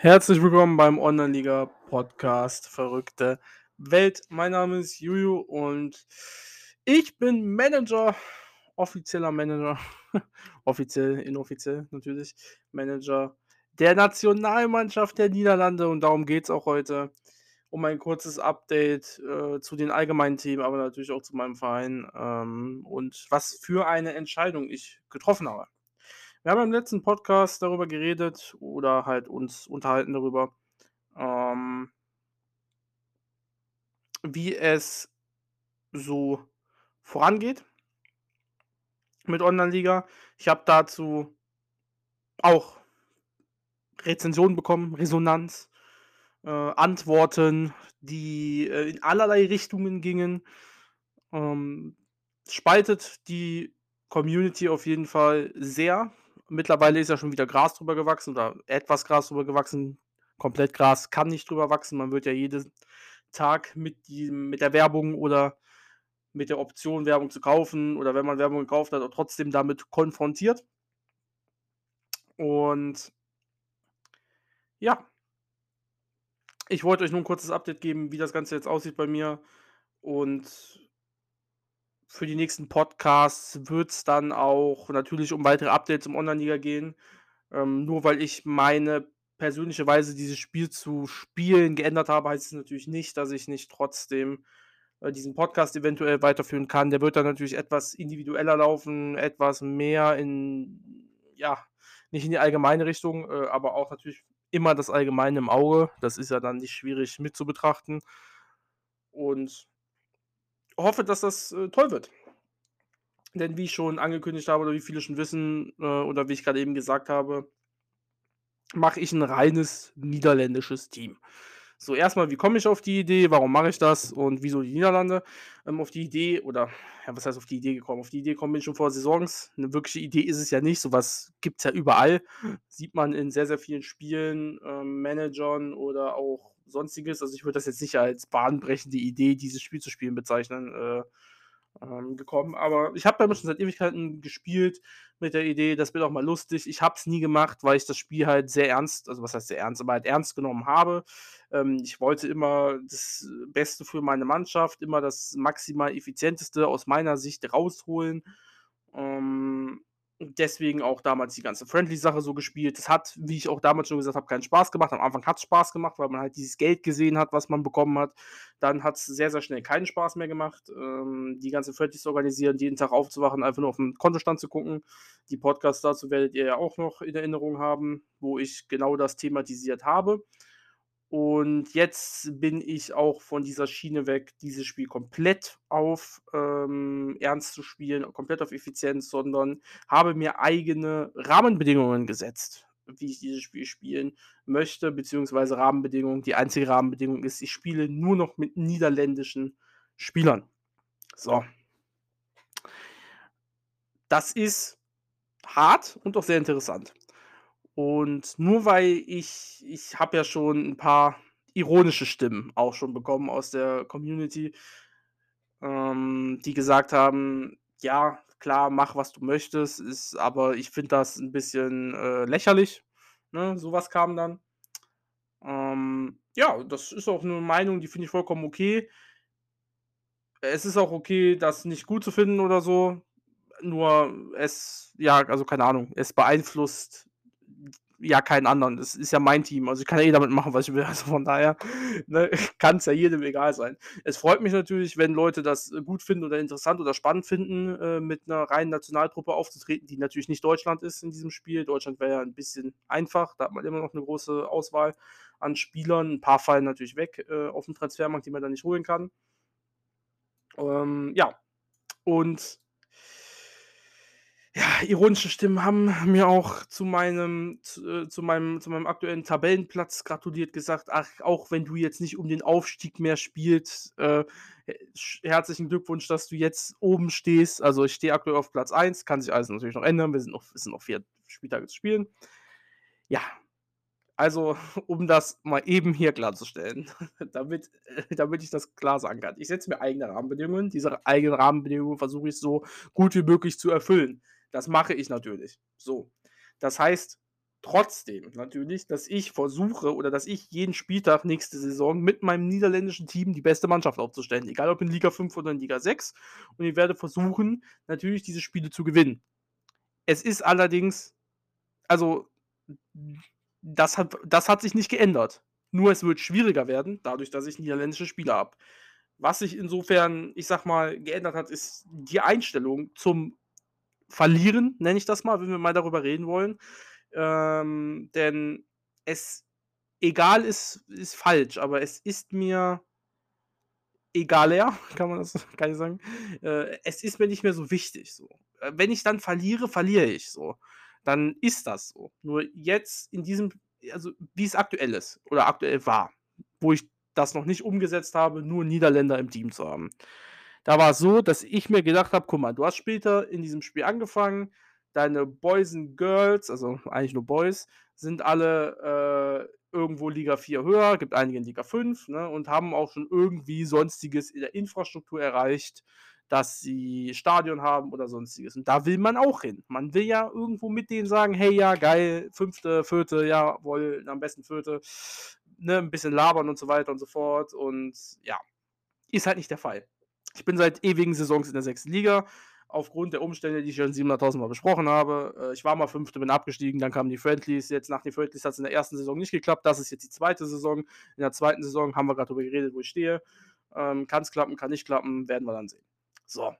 Herzlich willkommen beim Online-Liga-Podcast Verrückte Welt. Mein Name ist Juju und ich bin Manager, offizieller Manager, offiziell, inoffiziell natürlich, Manager der Nationalmannschaft der Niederlande und darum geht es auch heute. Um ein kurzes Update äh, zu den allgemeinen Themen, aber natürlich auch zu meinem Verein ähm, und was für eine Entscheidung ich getroffen habe. Wir haben im letzten Podcast darüber geredet oder halt uns unterhalten darüber, ähm wie es so vorangeht mit Online-Liga. Ich habe dazu auch Rezensionen bekommen, Resonanz, äh, Antworten, die äh, in allerlei Richtungen gingen. Ähm, spaltet die Community auf jeden Fall sehr. Mittlerweile ist ja schon wieder Gras drüber gewachsen oder etwas Gras drüber gewachsen. Komplett Gras kann nicht drüber wachsen. Man wird ja jeden Tag mit, die, mit der Werbung oder mit der Option, Werbung zu kaufen oder wenn man Werbung gekauft hat, trotzdem damit konfrontiert. Und ja, ich wollte euch nur ein kurzes Update geben, wie das Ganze jetzt aussieht bei mir. Und für die nächsten Podcasts wird es dann auch natürlich um weitere Updates im Online-Liga gehen. Ähm, nur weil ich meine persönliche Weise, dieses Spiel zu spielen, geändert habe, heißt es natürlich nicht, dass ich nicht trotzdem äh, diesen Podcast eventuell weiterführen kann. Der wird dann natürlich etwas individueller laufen, etwas mehr in, ja, nicht in die allgemeine Richtung, äh, aber auch natürlich immer das Allgemeine im Auge. Das ist ja dann nicht schwierig mit zu betrachten. Und hoffe, dass das äh, toll wird. Denn wie ich schon angekündigt habe oder wie viele schon wissen äh, oder wie ich gerade eben gesagt habe, mache ich ein reines niederländisches Team. So, erstmal, wie komme ich auf die Idee? Warum mache ich das? Und wieso die Niederlande? Ähm, auf die Idee, oder ja, was heißt auf die Idee gekommen? Auf die Idee kommen ich schon vor Saisons. Eine wirkliche Idee ist es ja nicht. Sowas gibt es ja überall. Sieht man in sehr, sehr vielen Spielen, ähm, Managern oder auch sonstiges. Also ich würde das jetzt nicht als bahnbrechende Idee, dieses Spiel zu spielen, bezeichnen. Äh, ähm, gekommen. Aber ich habe damit schon seit Ewigkeiten gespielt mit der Idee, das wird auch mal lustig. Ich habe es nie gemacht, weil ich das Spiel halt sehr ernst, also was heißt sehr ernst, aber halt ernst genommen habe. Ähm, ich wollte immer das Beste für meine Mannschaft, immer das maximal effizienteste aus meiner Sicht rausholen. Ähm, deswegen auch damals die ganze Friendly-Sache so gespielt. Das hat, wie ich auch damals schon gesagt habe, keinen Spaß gemacht. Am Anfang hat es Spaß gemacht, weil man halt dieses Geld gesehen hat, was man bekommen hat. Dann hat es sehr, sehr schnell keinen Spaß mehr gemacht, ähm, die ganze Friendlies zu organisieren, jeden Tag aufzuwachen, einfach nur auf den Kontostand zu gucken. Die Podcasts dazu werdet ihr ja auch noch in Erinnerung haben, wo ich genau das thematisiert habe. Und jetzt bin ich auch von dieser Schiene weg, dieses Spiel komplett auf ähm, Ernst zu spielen, komplett auf Effizienz, sondern habe mir eigene Rahmenbedingungen gesetzt, wie ich dieses Spiel spielen möchte, beziehungsweise Rahmenbedingungen. Die einzige Rahmenbedingung ist, ich spiele nur noch mit niederländischen Spielern. So. Das ist hart und auch sehr interessant. Und nur weil ich ich habe ja schon ein paar ironische Stimmen auch schon bekommen aus der Community, ähm, die gesagt haben: „Ja, klar, mach, was du möchtest, ist aber ich finde das ein bisschen, äh, lächerlich“, ne? So kam dann. Ähm, ja, das ist auch 'ne Meinung, die finde ich vollkommen okay. Es ist auch okay, das nicht gut zu finden oder so, nur es ja, also keine Ahnung, es beeinflusst ja keinen anderen. Das ist ja mein Team. Also ich kann ja eh damit machen, was ich will. Also von daher ne, kann es ja jedem egal sein. Es freut mich natürlich, wenn Leute das äh, gut finden oder interessant oder spannend finden, äh, mit einer reinen Nationaltruppe aufzutreten, die natürlich nicht Deutschland ist in diesem Spiel. Deutschland wäre ja ein bisschen einfach. Da hat man immer noch eine große Auswahl an Spielern. Ein paar fallen natürlich weg äh, auf dem Transfermarkt, die man dann nicht holen kann. Ähm, ja. Und ja, ironische Stimmen haben mir auch zu meinem zu, äh, zu meinem zu meinem aktuellen Tabellenplatz gratuliert, gesagt: „Ach, auch wenn du jetzt nicht um den Aufstieg mehr spielst, äh, herzlichen Glückwunsch, dass du jetzt oben stehst.“ Also, ich stehe aktuell auf Platz 1, kann sich alles natürlich noch ändern. Wir sind noch es sind noch 4 Spieltage zu spielen. Ja, also, um das mal eben hier klarzustellen, damit äh, damit ich das klar sagen kann. Ich setze mir eigene Rahmenbedingungen. Diese eigenen Rahmenbedingungen versuche ich so gut wie möglich zu erfüllen. Das mache ich natürlich. So. Das heißt, trotzdem natürlich, dass ich versuche oder dass ich jeden Spieltag nächste Saison mit meinem niederländischen Team die beste Mannschaft aufzustellen, egal ob in Liga 5 oder in Liga 6. Und ich werde versuchen, natürlich diese Spiele zu gewinnen. Es ist allerdings, also, das hat, das hat sich nicht geändert. Nur es wird schwieriger werden, dadurch, dass ich niederländische Spieler habe. Was sich insofern, ich sag mal, geändert hat, ist die Einstellung zum Verlieren, nenne ich das mal, wenn wir mal darüber reden wollen. Ähm, denn es egal ist, ist falsch, aber es ist mir egaler, kann man das kann ich sagen. Äh, es ist mir nicht mehr so wichtig. So. Äh, wenn ich dann verliere, verliere ich so. Dann ist das so. Nur jetzt in diesem, also wie es aktuell ist oder aktuell war, wo ich das noch nicht umgesetzt habe, nur Niederländer im Team zu haben. Da war es so, dass ich mir gedacht habe, guck mal, du hast später in diesem Spiel angefangen, deine Boys and Girls, also eigentlich nur Boys, sind alle äh, irgendwo Liga 4 höher, gibt einige in Liga 5 ne, und haben auch schon irgendwie sonstiges in der Infrastruktur erreicht, dass sie Stadion haben oder sonstiges. Und da will man auch hin. Man will ja irgendwo mit denen sagen, hey, ja, geil, fünfte, vierte, jawohl, am besten vierte, ne, ein bisschen labern und so weiter und so fort. Und ja, ist halt nicht der Fall. Ich bin seit ewigen Saisons in der sechsten Liga. Aufgrund der Umstände, die ich schon 700.000 Mal besprochen habe. Äh, ich war mal Fünfte, bin abgestiegen, dann kamen die Friendlies. Jetzt nach den Friendlies hat es in der ersten Saison nicht geklappt. Das ist jetzt die zweite Saison. In der zweiten Saison haben wir gerade darüber geredet, wo ich stehe. Ähm, kann es klappen, kann nicht klappen, werden wir dann sehen. So.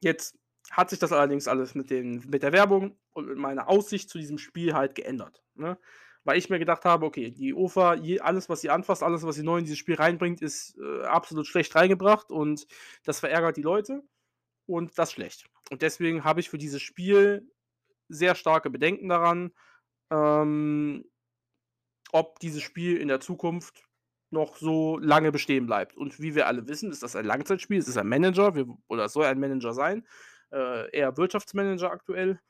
Jetzt hat sich das allerdings alles mit, den, mit der Werbung und mit meiner Aussicht zu diesem Spiel halt geändert. Ne? Weil ich mir gedacht habe, okay, die UFA, alles, was sie anfasst, alles, was sie neu in dieses Spiel reinbringt, ist äh, absolut schlecht reingebracht und das verärgert die Leute und das schlecht. Und deswegen habe ich für dieses Spiel sehr starke Bedenken daran, ähm, ob dieses Spiel in der Zukunft noch so lange bestehen bleibt. Und wie wir alle wissen, ist das ein Langzeitspiel, es ist ein Manager, wir, oder es soll ein Manager sein, äh, eher Wirtschaftsmanager aktuell.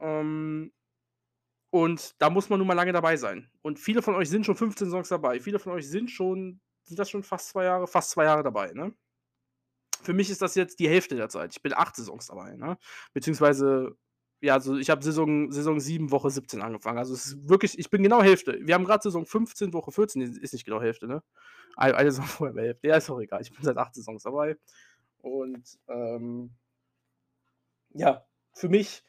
Ähm, und da muss man nun mal lange dabei sein. Und viele von euch sind schon 15 Songs dabei. Viele von euch sind schon, sind das schon fast zwei Jahre, fast zwei Jahre dabei, ne? Für mich ist das jetzt die Hälfte der Zeit. Ich bin acht Saisons dabei, ne? Beziehungsweise, ja, also ich habe Saison, Saison 7, Woche 17 angefangen. Also es ist wirklich, ich bin genau Hälfte. Wir haben gerade Saison 15, Woche 14, ist nicht genau Hälfte, ne? Eine Saison vorher Hälfte. Ja, ist auch egal. Ich bin seit acht Saisons dabei. Und ähm, ja, für mich,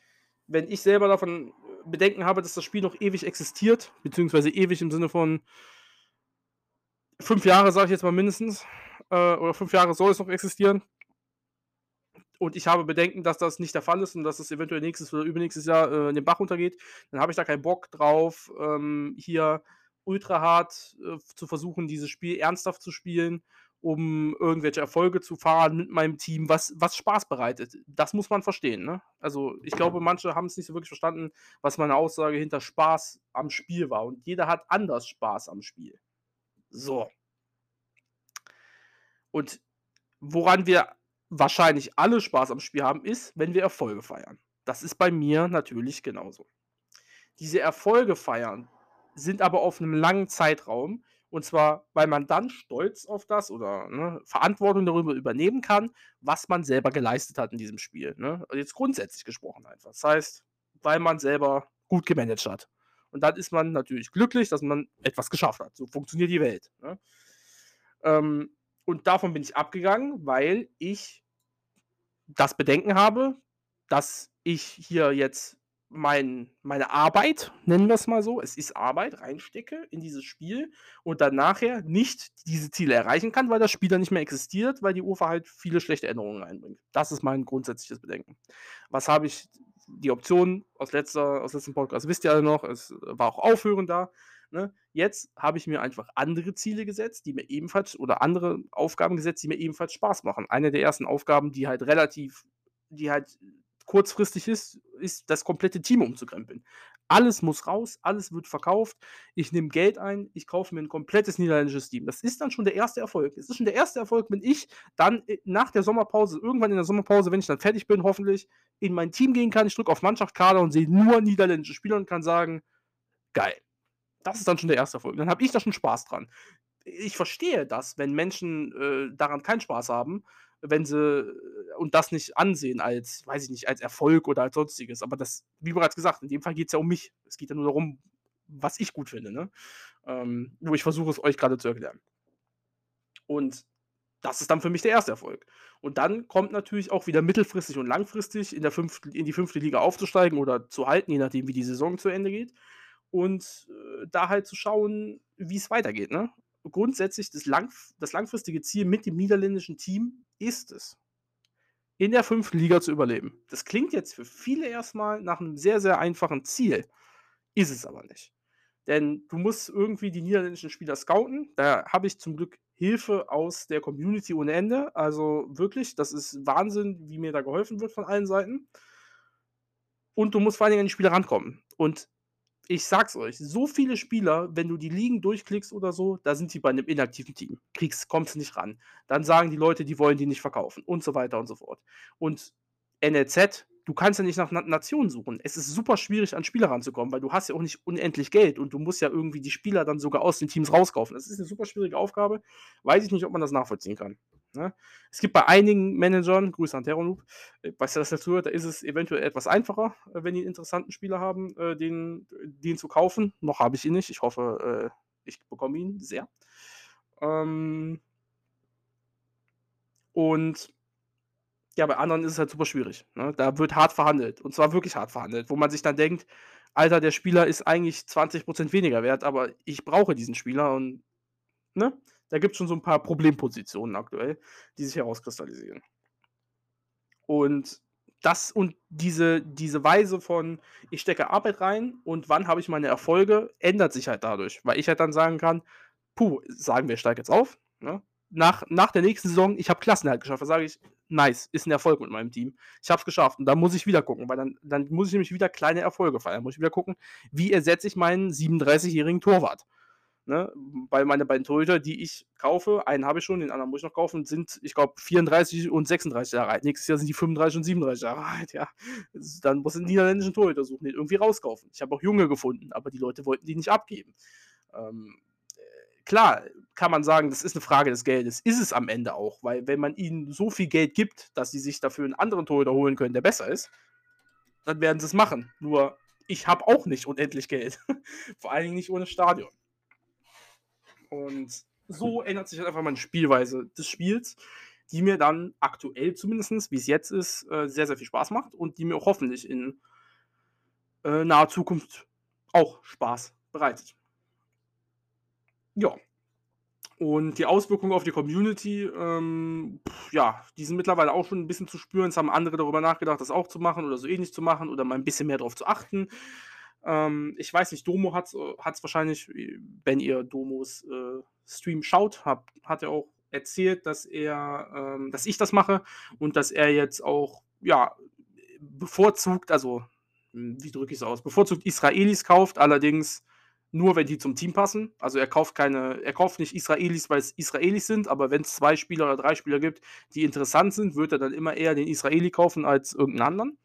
wenn ich selber davon Bedenken habe, dass das Spiel noch ewig existiert, beziehungsweise ewig im Sinne von fünf Jahre, sage ich jetzt mal mindestens, äh, oder fünf Jahre soll es noch existieren. Und ich habe Bedenken, dass das nicht der Fall ist und dass es eventuell nächstes oder übernächstes Jahr äh, in den Bach runtergeht. Dann habe ich da keinen Bock drauf, ähm, hier ultra hart äh, zu versuchen, dieses Spiel ernsthaft zu spielen um irgendwelche Erfolge zu fahren mit meinem Team, was, was Spaß bereitet. Das muss man verstehen. Ne? Also ich glaube, manche haben es nicht so wirklich verstanden, was meine Aussage hinter Spaß am Spiel war. Und jeder hat anders Spaß am Spiel. So. Und woran wir wahrscheinlich alle Spaß am Spiel haben, ist, wenn wir Erfolge feiern. Das ist bei mir natürlich genauso. Diese Erfolge feiern sind aber auf einem langen Zeitraum und zwar, weil man dann stolz auf das oder ne, Verantwortung darüber übernehmen kann, was man selber geleistet hat in diesem Spiel. Ne? Also jetzt grundsätzlich gesprochen einfach. Das heißt, weil man selber gut gemanagt hat. Und dann ist man natürlich glücklich, dass man etwas geschafft hat. So funktioniert die Welt. Ne? Ähm, und davon bin ich abgegangen, weil ich das Bedenken habe, dass ich hier jetzt mein, meine Arbeit, nennen wir es mal so, es ist Arbeit, reinstecke in dieses Spiel und dann nachher nicht diese Ziele erreichen kann, weil das Spiel dann nicht mehr existiert, weil die UFA halt viele schlechte Änderungen reinbringt. Das ist mein grundsätzliches Bedenken. Was habe ich, die Option aus, letzter, aus letztem Podcast, wisst ihr alle noch, es war auch Aufhören da. Ne? Jetzt habe ich mir einfach andere Ziele gesetzt, die mir ebenfalls, oder andere Aufgaben gesetzt, die mir ebenfalls Spaß machen. Eine der ersten Aufgaben, die halt relativ, die halt kurzfristig ist, ist das komplette Team umzukrempeln. Alles muss raus, alles wird verkauft. Ich nehme Geld ein, ich kaufe mir ein komplettes niederländisches Team. Das ist dann schon der erste Erfolg. Das ist schon der erste Erfolg, wenn ich dann äh, nach der Sommerpause, irgendwann in der Sommerpause, wenn ich dann fertig bin, hoffentlich in mein Team gehen kann. Ich drücke auf Mannschaftskader und sehe nur niederländische Spieler und kann sagen, geil. Das ist dann schon der erste Erfolg. Dann habe ich da schon Spaß dran. Ich verstehe das, wenn Menschen äh, daran keinen Spaß haben, wenn sie und das nicht ansehen als, weiß ich nicht, als Erfolg oder als Sonstiges. Aber das, wie bereits gesagt, in dem Fall geht es ja um mich. Es geht ja nur darum, was ich gut finde, ne? Ähm, nur ich versuche es euch gerade zu erklären. Und das ist dann für mich der erste Erfolg. Und dann kommt natürlich auch wieder mittelfristig und langfristig in, der fünften, in die fünfte Liga aufzusteigen oder zu halten, je nachdem, wie die Saison zu Ende geht. Und äh, da halt zu schauen, wie es weitergeht. Ne? Grundsätzlich das, lang, das langfristige Ziel mit dem niederländischen Team ist es, in der fünften Liga zu überleben. Das klingt jetzt für viele erstmal nach einem sehr, sehr einfachen Ziel. Ist es aber nicht. Denn du musst irgendwie die niederländischen Spieler scouten. Da habe ich zum Glück Hilfe aus der Community ohne Ende. Also wirklich, das ist Wahnsinn, wie mir da geholfen wird von allen Seiten. Und du musst vor allen Dingen an die Spieler rankommen. Und ich sag's euch, so viele Spieler, wenn du die Ligen durchklickst oder so, da sind die bei einem inaktiven Team. Kriegst, kommst nicht ran. Dann sagen die Leute, die wollen die nicht verkaufen und so weiter und so fort. Und NLZ du kannst ja nicht nach Na Nationen suchen. Es ist super schwierig, an Spieler ranzukommen, weil du hast ja auch nicht unendlich Geld und du musst ja irgendwie die Spieler dann sogar aus den Teams rauskaufen. Das ist eine super schwierige Aufgabe. Weiß ich nicht, ob man das nachvollziehen kann. Ne? Es gibt bei einigen Managern, Grüße an Terranoob, äh, du, das hört, da ist es eventuell etwas einfacher, äh, wenn die einen interessanten Spieler haben, äh, den, den zu kaufen. Noch habe ich ihn nicht. Ich hoffe, ich bekomme ihn sehr. Ähm und ja, bei anderen ist es halt super schwierig. Ne? Da wird hart verhandelt. Und zwar wirklich hart verhandelt, wo man sich dann denkt, Alter, der Spieler ist eigentlich 20% weniger wert, aber ich brauche diesen Spieler und ne? Da gibt es schon so ein paar Problempositionen aktuell, die sich herauskristallisieren. Und das und diese, diese Weise von, ich stecke Arbeit rein und wann habe ich meine Erfolge, ändert sich halt dadurch. Weil ich halt dann sagen kann, puh, sagen wir, ich steige jetzt auf. Ne? Nach, nach der nächsten Saison, ich habe Klassenhalt geschafft. Da sage ich, nice, ist ein Erfolg mit meinem Team. Ich habe es geschafft und dann muss ich wieder gucken, weil dann, dann muss ich nämlich wieder kleine Erfolge feiern. Muss ich wieder gucken, wie ersetze ich meinen 37-jährigen Torwart. Ne? Weil meine beiden Torhüter, die ich kaufe, einen habe ich schon, den anderen muss ich noch kaufen, sind, ich glaube, 34 und 36 Jahre alt. Nächstes Jahr sind die 35 und 37 Jahre alt, ja. Dann muss ich einen niederländischen Torhüter suchen, den irgendwie rauskaufen. Ich habe auch Junge gefunden, aber die Leute wollten die nicht abgeben. Ähm, klar kann man sagen, das ist eine Frage des Geldes. Ist es am Ende auch, weil wenn man ihnen so viel Geld gibt, dass sie sich dafür einen anderen Torhüter holen können, der besser ist, dann werden sie es machen. Nur ich habe auch nicht unendlich Geld. Vor allen Dingen nicht ohne Stadion. Und so ändert sich halt einfach meine Spielweise des Spiels, die mir dann aktuell zumindest, wie es jetzt ist, äh, sehr, sehr viel Spaß macht und die mir auch hoffentlich in äh, naher Zukunft auch Spaß bereitet. Ja. Und die Auswirkungen auf die Community, ähm, pf, ja, die sind mittlerweile auch schon ein bisschen zu spüren. Es haben andere darüber nachgedacht, das auch zu machen oder so ähnlich zu machen oder mal ein bisschen mehr darauf zu achten. Ähm, ich weiß nicht, Domo hat es wahrscheinlich, wenn ihr Domos äh, Stream schaut, hab, hat er auch erzählt, dass er, ähm, dass ich das mache und dass er jetzt auch, ja, bevorzugt, also, wie drücke ich es aus, bevorzugt Israelis kauft, allerdings nur wenn die zum Team passen. Also er kauft keine, er kauft nicht Israelis, weil es Israelis sind, aber wenn es zwei Spieler oder drei Spieler gibt, die interessant sind, wird er dann immer eher den Israeli kaufen als irgendeinen anderen.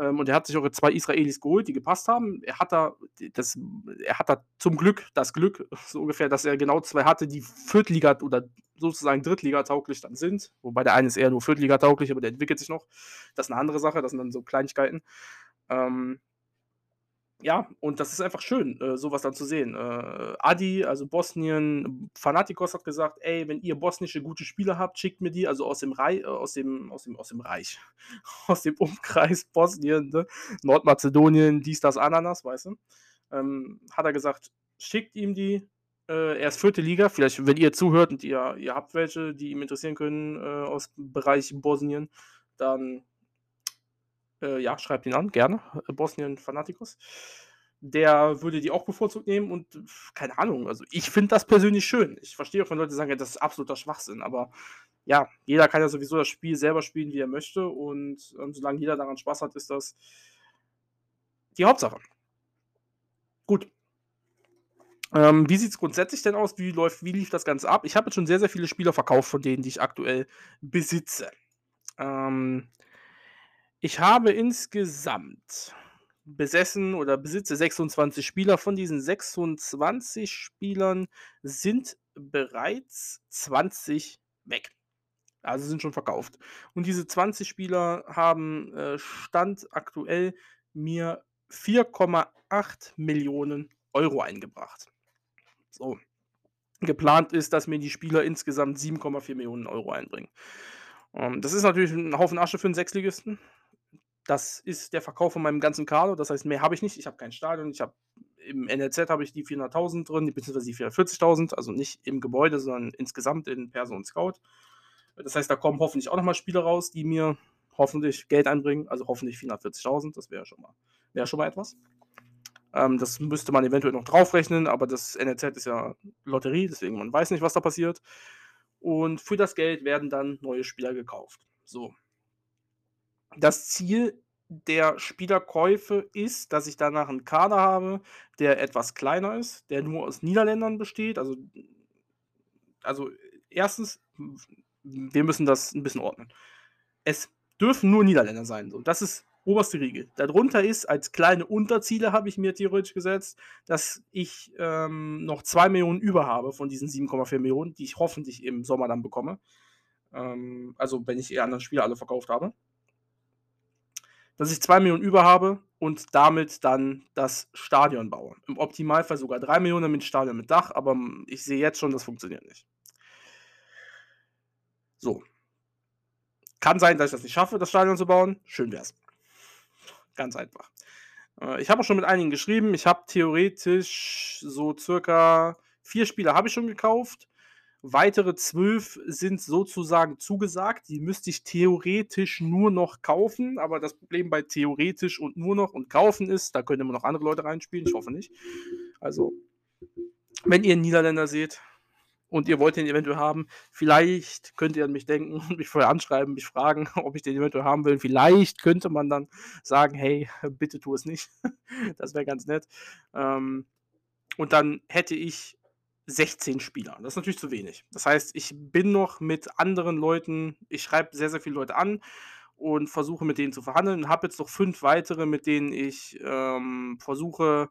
Ähm, und er hat sich auch zwei Israelis geholt, die gepasst haben. Er hat da das, er hat da zum Glück das Glück, so ungefähr, dass er genau zwei hatte, die Viertliga oder sozusagen Drittliga tauglich dann sind. Wobei der eine ist eher nur Viertliga tauglich, aber der entwickelt sich noch. Das ist eine andere Sache, das sind dann so Kleinigkeiten. Ähm, ja, und das ist einfach schön, äh, so dann zu sehen. Äh, Adi, also Bosnien, Fanatikos hat gesagt: „Ey, wenn ihr bosnische gute Spieler habt, schickt mir die“, also aus dem Rei äh, aus dem aus dem aus dem Reich, aus dem Umkreis Bosnien, ne? Nordmazedonien, dies, das, Ananas, weißt du? Ähm, hat er gesagt: „Schickt ihm die.“ Äh, er ist vierte Liga. Vielleicht, wenn ihr zuhört und ihr ihr habt welche, die ihm interessieren können, äh, aus dem Bereich Bosnien, dann äh, ja, schreibt ihn an, gerne. Äh, Bosnien Fanaticos. Der würde die auch bevorzugt nehmen und keine Ahnung, also ich finde das persönlich schön. Ich verstehe auch, wenn Leute sagen, ja, das ist absoluter Schwachsinn, aber ja, jeder kann ja sowieso das Spiel selber spielen, wie er möchte und ähm, solange jeder daran Spaß hat, ist das die Hauptsache. Gut. Ähm, wie sieht es grundsätzlich denn aus? Wie, läuft, wie lief das Ganze ab? Ich habe jetzt schon sehr, sehr viele Spieler verkauft von denen, die ich aktuell besitze. Ähm, ich habe insgesamt besessen oder besitze 26 Spieler. Von diesen 26 Spielern sind bereits 20 weg. Also sind schon verkauft. Und diese 20 Spieler haben, äh, Stand aktuell mir 4,8 eingebracht. So. Geplant ist, dass mir die Spieler insgesamt 7,4 einbringen. Ähm, das ist natürlich ein Haufen Asche für 'n Sechsligisten. Das ist der Verkauf von meinem ganzen Kader. Das heißt, mehr habe ich nicht. Ich habe kein Stadion. Ich habe im NLZ habe ich die 400.000 drin, beziehungsweise die 440.000, also nicht im Gebäude, sondern insgesamt in Perso und Scout. Das heißt, da kommen hoffentlich auch noch mal Spieler raus, die mir hoffentlich Geld einbringen, also hoffentlich 440.000, das wäre schon mal wäre schon mal etwas. Ähm, das müsste man eventuell noch draufrechnen, aber das NLZ ist ja Lotterie, deswegen man weiß nicht, was da passiert. Und für das Geld werden dann neue Spieler gekauft. So. Das Ziel der Spielerkäufe ist, dass ich danach einen Kader habe, der etwas kleiner ist, der nur aus Niederländern besteht. Also, also erstens, wir müssen das ein bisschen ordnen. Es dürfen nur Niederländer sein. So. Das ist oberste Regel. Darunter ist, als kleine Unterziele habe ich mir theoretisch gesetzt, dass ich ähm, noch 2 Millionen über habe von diesen 7,4 Millionen, die ich hoffentlich im Sommer dann bekomme. Ähm, also wenn ich die anderen Spiele alle verkauft habe. Dass ich 2 Millionen über habe und damit dann das Stadion baue. Im Optimalfall sogar 3 Millionen mit Stadion mit Dach, aber ich sehe jetzt schon, das funktioniert nicht. So. Kann sein, dass ich das nicht schaffe, das Stadion zu bauen. Schön wär's. Ganz einfach. Äh, ich habe auch schon mit einigen geschrieben. Ich habe theoretisch so circa vier Spiele habe ich schon gekauft. Weitere zwölf sind sozusagen zugesagt. Die müsste ich theoretisch nur noch kaufen. Aber das Problem bei theoretisch und nur noch und kaufen ist, da können immer noch andere Leute reinspielen. Ich hoffe nicht. Also, wenn ihr einen Niederländer seht, und ihr wollt den eventuell haben, vielleicht könnt ihr an mich denken und mich vorher anschreiben, mich fragen, ob ich den eventuell haben will. Vielleicht könnte man dann sagen, hey, bitte tu es nicht. das wäre ganz nett. Ähm, und dann hätte ich 16 Spieler. Das ist natürlich zu wenig. Das heißt, ich bin noch mit anderen Leuten, ich schreibe sehr, sehr viele Leute an und versuche mit denen zu verhandeln. Habe jetzt noch fünf weitere, mit denen ich ähm, versuche,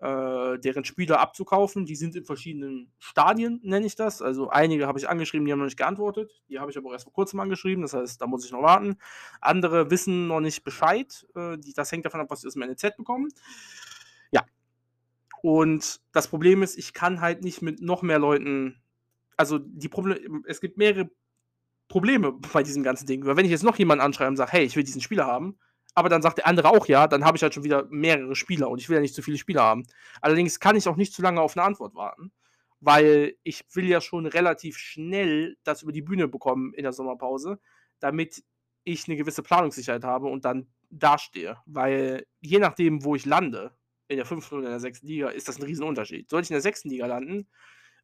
äh, deren Spieler abzukaufen. Die sind in verschiedenen Stadien, nenne ich das. Also einige habe ich angeschrieben, die haben noch nicht geantwortet. Die habe ich aber erst vor kurzem angeschrieben, das heißt, da muss ich noch warten. Andere wissen noch nicht Bescheid. Äh, die, das hängt davon ab, was sie aus dem NZ bekommen. Und das Problem ist, ich kann halt nicht mit noch mehr Leuten. Also die Probleme, es gibt mehrere Probleme bei diesem ganzen Ding. Weil wenn ich jetzt noch jemanden anschreibe und sage, hey, ich will diesen Spieler haben, aber dann sagt der andere auch ja, dann habe ich halt schon wieder mehrere Spieler und ich will ja nicht zu viele Spieler haben. Allerdings kann ich auch nicht zu lange auf eine Antwort warten, weil ich will ja schon relativ schnell das über die Bühne bekommen in der Sommerpause, damit ich eine gewisse Planungssicherheit habe und dann dastehe. Weil je nachdem, wo ich lande, in der fünften oder in der sechsten Liga, ist das ein Riesenunterschied. Sollte ich in der sechsten Liga landen,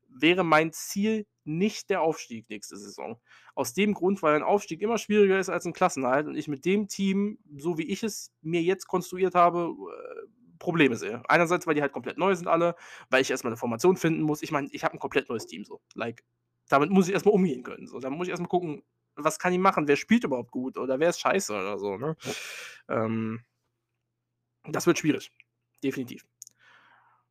wäre mein Ziel nicht der Aufstieg nächste Saison. Aus dem Grund, weil ein Aufstieg immer schwieriger ist als ein Klassenhalt und ich mit dem Team, so wie ich es mir jetzt konstruiert habe, äh, Probleme sehe. Einerseits, weil die halt komplett neu sind alle, weil ich erstmal eine Formation finden muss. Ich meine, ich habe ein komplett neues Team so. Like, damit muss ich erstmal umgehen können. So, da muss ich erstmal gucken, was kann ich machen, wer spielt überhaupt gut oder wer ist scheiße oder so. Ne? Ähm, das wird schwierig. Definitiv.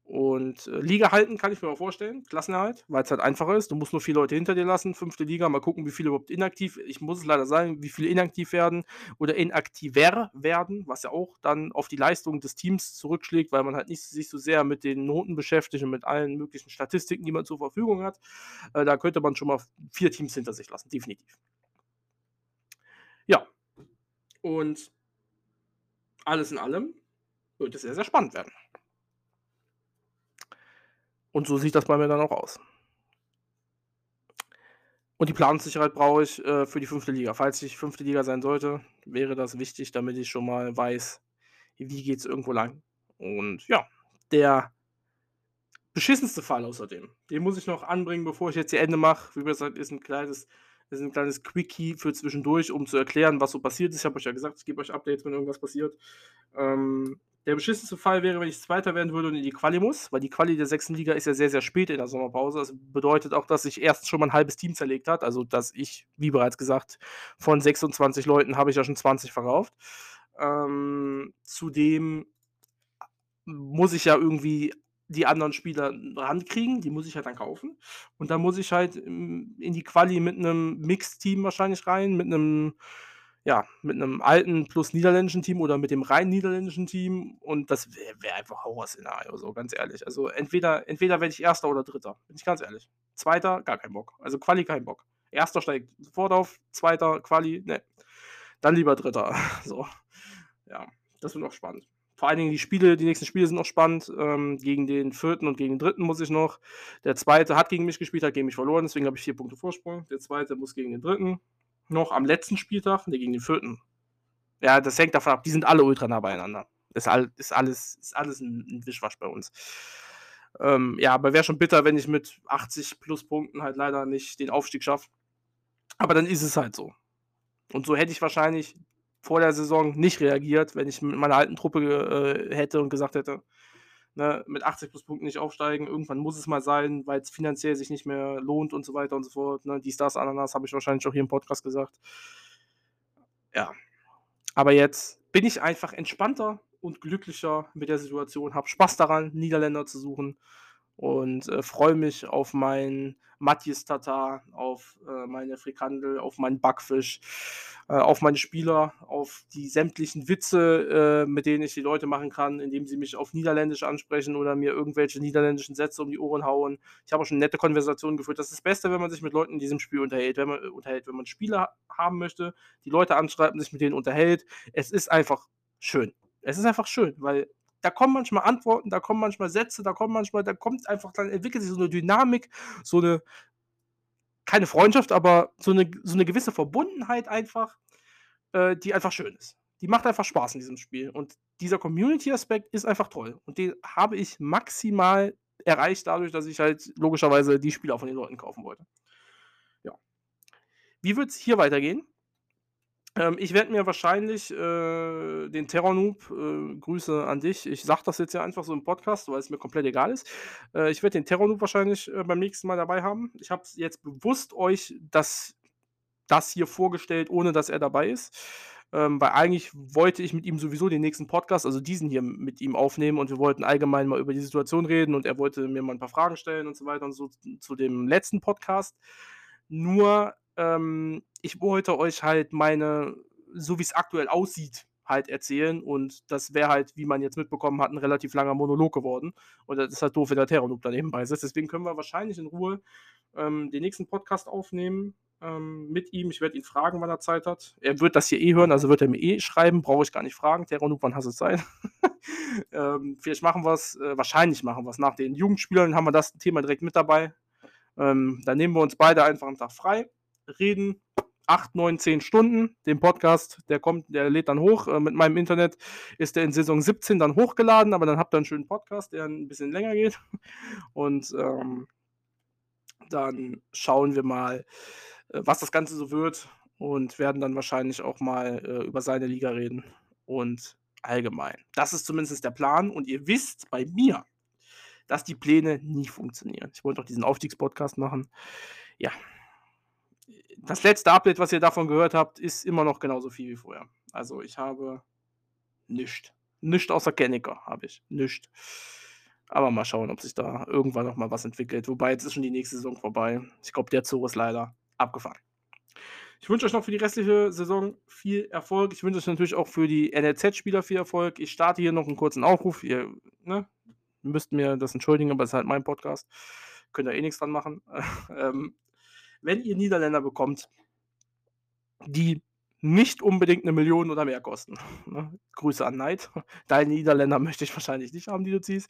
Und äh, Liga halten kann ich mir auch vorstellen, Klassenerhalt, weil es halt einfacher ist. Du musst nur viele Leute hinter dir lassen, fünfte Liga, mal gucken, wie viele überhaupt inaktiv, ich muss es leider sagen, wie viele inaktiv werden oder inaktiver werden, was ja auch dann auf die Leistung des Teams zurückschlägt, weil man halt nicht sich so sehr mit den Noten beschäftigt und mit allen möglichen Statistiken, die man zur Verfügung hat. Äh, da könnte man schon mal vier Teams hinter sich lassen, definitiv. Ja. Und alles in allem wird es sehr, sehr spannend werden. Und so sieht das bei mir dann auch aus. Und die Planungssicherheit brauche ich äh, für die fünfte Liga. Falls ich fünfte Liga sein sollte, wäre das wichtig, damit ich schon mal weiß, wie geht es irgendwo lang. Und ja, der beschissenste Fall außerdem, den muss ich noch anbringen, bevor ich jetzt hier Ende mache. Wie gesagt, ist ein kleines, ist ein kleines Quickie für zwischendurch, um zu erklären, was so passiert ist. Ich habe euch ja gesagt, ich gebe euch Updates, wenn irgendwas passiert. Ähm, der beschissenste Fall wäre, wenn ich Zweiter werden würde und in die Quali muss, weil die Quali der sechsten Liga ist ja sehr, sehr spät in der Sommerpause. Das bedeutet auch, dass sich erst schon mal ein halbes Team zerlegt hat. Also, dass ich, wie bereits gesagt, von 26 Leuten habe ich ja schon 20 verkauft. Ähm, zudem muss ich ja irgendwie die anderen Spieler rankriegen, die muss ich halt dann kaufen. Und dann muss ich halt, hm, in die Quali mit 'nem Mixteam wahrscheinlich rein, mit 'nem ja, mit 'nem alten plus niederländischen Team oder mit dem rein niederländischen Team und das wäre wäre einfach Horrorszenario, so ganz ehrlich. Also, entweder entweder werde ich Erster oder Dritter, bin ich ganz ehrlich. Zweiter, gar keinen Bock. Also, Quali keinen Bock. Erster steigt sofort auf, Zweiter Quali, ne. Dann lieber Dritter, so. Ja, das wird noch spannend. Vor allen Dingen die Spiele die nächsten Spiele sind noch spannend. Ähm, gegen den Vierten und gegen den Dritten muss ich noch. Der Zweite hat gegen mich gespielt, hat gegen mich verloren, deswegen habe ich 4 Punkte Vorsprung. Der Zweite muss gegen den Dritten noch am letzten Spieltag, ne, gegen den Vierten. Ja, das hängt davon ab, die sind alle ultra nah beieinander. Ist all ist alles ist alles 'n 'n Wischwasch bei uns. Ähm, ja, aber wäre schon bitter, wenn ich mit 80 plus Punkten halt leider nicht den Aufstieg schaffe. Aber dann ist es halt so. Und so hätte ich wahrscheinlich vor der Saison nicht reagiert, wenn ich mit meiner alten Truppe, äh, hätte und gesagt hätte, ne, mit 80 plus Punkten nicht aufsteigen, irgendwann muss es mal sein, weil's finanziell sich nicht mehr lohnt und so weiter und so fort, ne? Dies, das, Ananas, habe ich wahrscheinlich auch hier im Podcast gesagt. Ja. Aber jetzt bin ich einfach entspannter und glücklicher mit der Situation, habe Spaß daran, Niederländer zu suchen und, äh, freue mich auf mein Matjes Tatar, auf, äh, meine Frikandel, auf meinen Backfisch, äh, auf meine Spieler, auf die sämtlichen Witze, äh, mit denen ich die Leute machen kann, indem sie mich auf Niederländisch ansprechen oder mir irgendwelche niederländischen Sätze um die Ohren hauen. Ich habe auch schon nette Konversationen geführt. Das ist das Beste, wenn man sich mit Leuten in diesem Spiel unterhält, wenn man, äh, unterhält. Wenn man Spieler haben möchte, die Leute anschreibt und sich mit denen unterhält. Es ist einfach schön. Es ist einfach schön, weil da kommen manchmal Antworten, da kommen manchmal Sätze, da kommen manchmal da kommt einfach dann entwickelt sich so 'ne Dynamik, so 'ne keine Freundschaft, aber so 'ne so 'ne gewisse Verbundenheit einfach, äh, die einfach schön ist. Die macht einfach Spaß in diesem Spiel und dieser Community-Aspekt ist einfach toll und den habe ich maximal erreicht dadurch, dass ich halt logischerweise die Spieler von den Leuten kaufen wollte. Ja. Wie wird's hier weitergehen? Ähm, ich werde mir wahrscheinlich, äh, den Terrornoob äh, Grüße an dich. Ich sage das jetzt ja einfach so im Podcast, weil es mir komplett egal ist. Äh, ich werde den Terrornoob wahrscheinlich, äh, beim nächsten Mal dabei haben. Ich habe jetzt bewusst euch das das hier vorgestellt, ohne dass er dabei ist. Ähm, weil eigentlich wollte ich mit ihm sowieso den nächsten Podcast, also diesen hier mit ihm aufnehmen und wir wollten allgemein mal über die Situation reden und er wollte mir mal 'n paar Fragen stellen und so weiter und so zu dem letzten Podcast. Nur, ähm, ich wollte euch halt meine so wie's aktuell aussieht, halt erzählen und das wäre halt, wie man jetzt mitbekommen hat, 'n relativ langer Monolog geworden und das ist halt doof, wenn der Terrornoob da nebenbei sitzt. Deswegen können wir wahrscheinlich in Ruhe, ähm, den nächsten Podcast aufnehmen, ähm, mit ihm. Ich werde ihn fragen, wann er Zeit hat. Er wird das hier eh hören, also wird er mir eh schreiben, brauche ich gar nicht fragen: „Terrornoob, wann hast du Zeit?“ Ähm, vielleicht machen wir's äh, wahrscheinlich machen wir's nach den Jugendspielen, haben wir das Thema direkt mit dabei. Ähm, dann nehmen wir uns beide einfach 'n Tag frei, reden 8, 9, 10 Stunden. Den Podcast, der kommt der lädt dann hoch. Äh, mit meinem Internet ist der in Saison 17 dann hochgeladen, aber dann habt ihr 'n schönen Podcast, der 'n bisschen länger geht. Und, ähm dann schauen wir mal, äh, was das Ganze so wird und werden dann wahrscheinlich auch mal, äh, über seine Liga reden und allgemein. Das ist zumindest der Plan und ihr wisst bei mir, dass die Pläne nie funktionieren. Ich wollte auch diesen Aufstiegspodcast machen. Ja. Das letzte Update, was ihr davon gehört habt, ist immer noch genauso viel wie vorher. Also, ich habe nischt. Nischt außer Kennecker habe ich, nischt. Aber mal schauen, ob sich da irgendwann noch mal was entwickelt. Wobei, jetzt ist schon die nächste Saison vorbei. Ich glaube, der Zug ist leider abgefahren. Ich wünsche euch noch für die restliche Saison viel Erfolg. Ich wünsche euch natürlich auch für die NLZ-Spieler viel Erfolg. Ich starte hier noch 'n kurzen Aufruf. Ihr, ne, müsst mir das entschuldigen, aber es ist halt mein Podcast. Könnt ihr eh nix dran machen. Ähm, wenn ihr Niederländer bekommt die nicht unbedingt 'ne Million oder mehr kosten, ne? Grüße an Neid. Deine Niederländer möchte ich wahrscheinlich nicht haben, die du ziehst.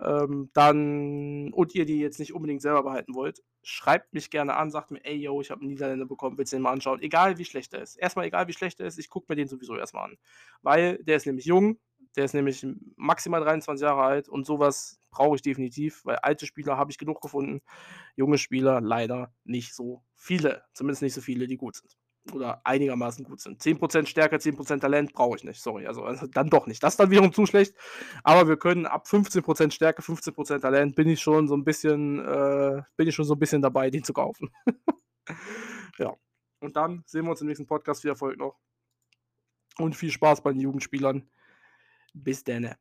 Ähm, dann und ihr die jetzt nicht unbedingt selber behalten wollt, schreibt mich gerne an, sagt mir: „Ey, yo, ich habe 'n Niederländer bekommen, willst du den mal anschauen?“ Egal wie schlecht er ist. Erst mal egal wie schlecht er ist, ich gucke mir den sowieso erst mal an. Weil der ist nämlich jung, der ist nämlich maximal 23 Jahre alt und so was brauche ich definitiv, weil alte Spieler habe ich genug gefunden, junge Spieler leider nicht so viele. Zumindest nicht so viele, die gut sind oder einigermaßen gut sind. 10% Stärke, 10% Talent brauche ich nicht, sorry. Also also dann doch nicht. Das ist dann wiederum zu schlecht. Aber wir können ab 15% Stärke, 15% Talent bin ich schon so 'n bisschen äh, bin ich schon so 'n bisschen dabei, den zu kaufen. Ja. Und dann sehen wir uns im nächsten Podcast. Viel Erfolg noch. Und viel Spaß bei den Jugendspielern. Bis denne.